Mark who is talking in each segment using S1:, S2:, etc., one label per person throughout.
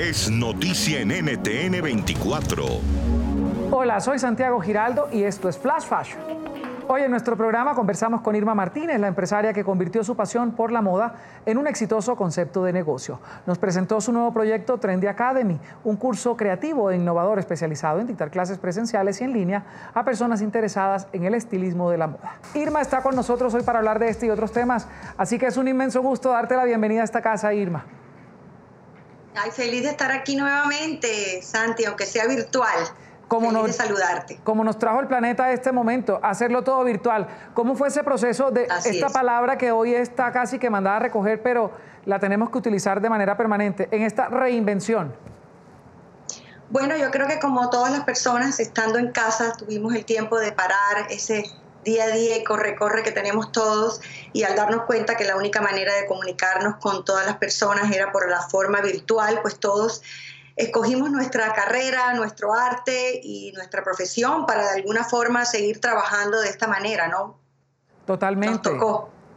S1: es noticia en NTN 24.
S2: Hola, soy Santiago Giraldo y esto es Flash Fashion. Hoy en nuestro programa conversamos con Irma Martínez, la empresaria que convirtió su pasión por la moda en un exitoso concepto de negocio. Nos presentó su nuevo proyecto Trendy Academy, un curso creativo e innovador especializado en dictar clases presenciales y en línea a personas interesadas en el estilismo de la moda. Irma está con nosotros hoy para hablar de este y otros temas, así que es un inmenso gusto darte la bienvenida a esta casa, Irma.
S3: Ay, feliz de estar aquí nuevamente, Santi, aunque sea virtual como nos, saludarte.
S2: Como nos trajo el planeta a este momento, hacerlo todo virtual. ¿Cómo fue ese proceso de esta palabra que hoy está casi que mandada a recoger, pero la tenemos que utilizar de manera permanente, en esta reinvención?
S3: Bueno, yo creo que como todas las personas, estando en casa, tuvimos el tiempo de parar ese día a día y corre, corre que tenemos todos y al darnos cuenta que la única manera de comunicarnos con todas las personas era por la forma virtual, pues todos escogimos nuestra carrera, nuestro arte y nuestra profesión para de alguna forma seguir trabajando de esta manera, ¿no?
S2: Totalmente.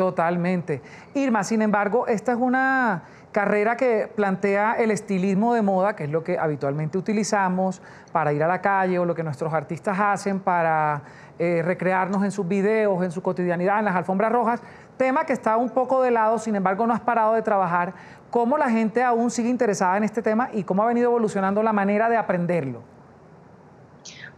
S2: Totalmente. Irma, sin embargo, esta es una carrera que plantea el estilismo de moda, que es lo que habitualmente utilizamos para ir a la calle o lo que nuestros artistas hacen para eh, recrearnos en sus videos, en su cotidianidad, en las alfombras rojas, tema que está un poco de lado, sin embargo no has parado de trabajar. ¿Cómo la gente aún sigue interesada en este tema y cómo ha venido evolucionando la manera de aprenderlo?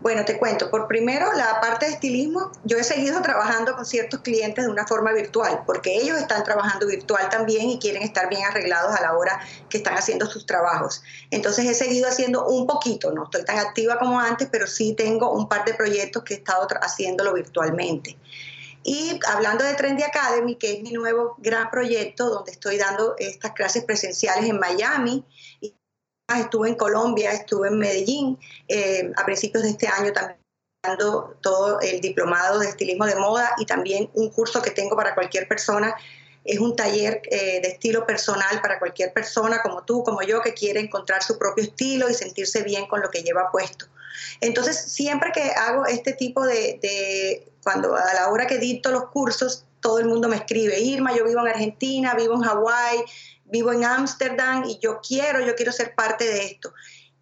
S3: Bueno, te cuento. Por primero, la parte de estilismo, yo he seguido trabajando con ciertos clientes de una forma virtual, porque ellos están trabajando virtual también y quieren estar bien arreglados a la hora que están haciendo sus trabajos. Entonces he seguido haciendo un poquito, no estoy tan activa como antes, pero sí tengo un par de proyectos que he estado haciéndolo virtualmente. Y hablando de Trendy Academy, que es mi nuevo gran proyecto, donde estoy dando estas clases presenciales en Miami estuve en Colombia, estuve en Medellín, eh, a principios de este año también dando todo el diplomado de estilismo de moda y también un curso que tengo para cualquier persona. Es un taller eh, de estilo personal para cualquier persona como tú, como yo, que quiere encontrar su propio estilo y sentirse bien con lo que lleva puesto. Entonces, siempre que hago este tipo de, de cuando a la hora que dicto los cursos, todo el mundo me escribe, Irma, yo vivo en Argentina, vivo en Hawái, vivo en Ámsterdam y yo quiero, yo quiero ser parte de esto.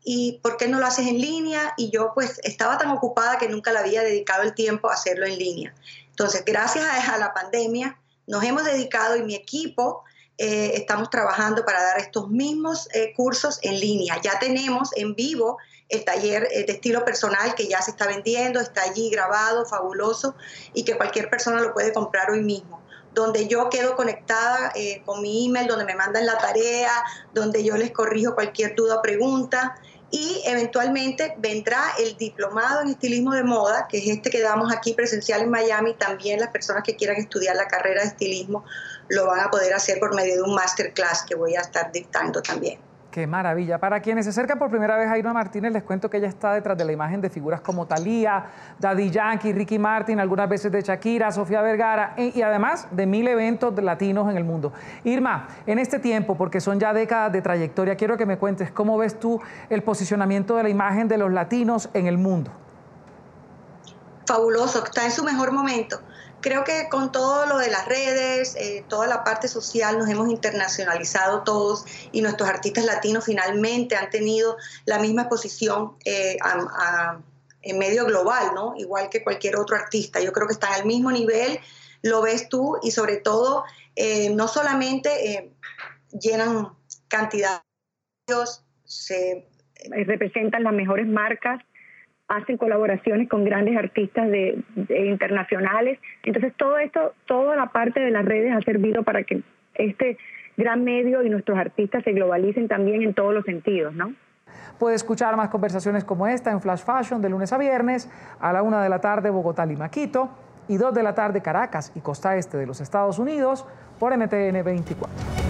S3: ¿Y por qué no lo haces en línea? Y yo pues estaba tan ocupada que nunca le había dedicado el tiempo a hacerlo en línea. Entonces, gracias a, la pandemia, nos hemos dedicado y mi equipo eh, estamos trabajando para dar estos mismos eh, cursos en línea. Ya tenemos en vivo el taller eh, de estilo personal que ya se está vendiendo, está allí grabado, fabuloso, y que cualquier persona lo puede comprar hoy mismo donde yo quedo conectada eh, con mi email, donde me mandan la tarea, donde yo les corrijo cualquier duda o pregunta. Y eventualmente vendrá el diplomado en estilismo de moda, que es este que damos aquí presencial en Miami. También las personas que quieran estudiar la carrera de estilismo lo van a poder hacer por medio de un masterclass que voy a estar dictando también.
S2: Qué maravilla. Para quienes se acercan por primera vez a Irma Martínez, les cuento que ella está detrás de la imagen de figuras como Thalía, Daddy Yankee, Ricky Martin, algunas veces de Shakira, Sofía Vergara e, y además de mil eventos latinos en el mundo. Irma, en este tiempo, porque son ya décadas de trayectoria, quiero que me cuentes cómo ves tú el posicionamiento de la imagen de los latinos en el mundo.
S3: Fabuloso, está en su mejor momento creo que con todo lo de las redes, eh, toda la parte social, nos hemos internacionalizado todos y nuestros artistas latinos finalmente han tenido la misma exposición eh, en medio global, ¿no? Igual que cualquier otro artista. Yo creo que están al mismo nivel, lo ves tú y sobre todo eh, no solamente llenan cantidad, se representan las mejores marcas hacen colaboraciones con grandes artistas de, internacionales. Entonces todo esto, toda la parte de las redes ha servido para que este gran medio y nuestros artistas se globalicen también en todos los sentidos, ¿no?
S2: Puede escuchar más conversaciones como esta en Flash Fashion de lunes a viernes a la una de la tarde Bogotá, Lima, Quito y dos de la tarde Caracas y costa este de los Estados Unidos por NTN 24.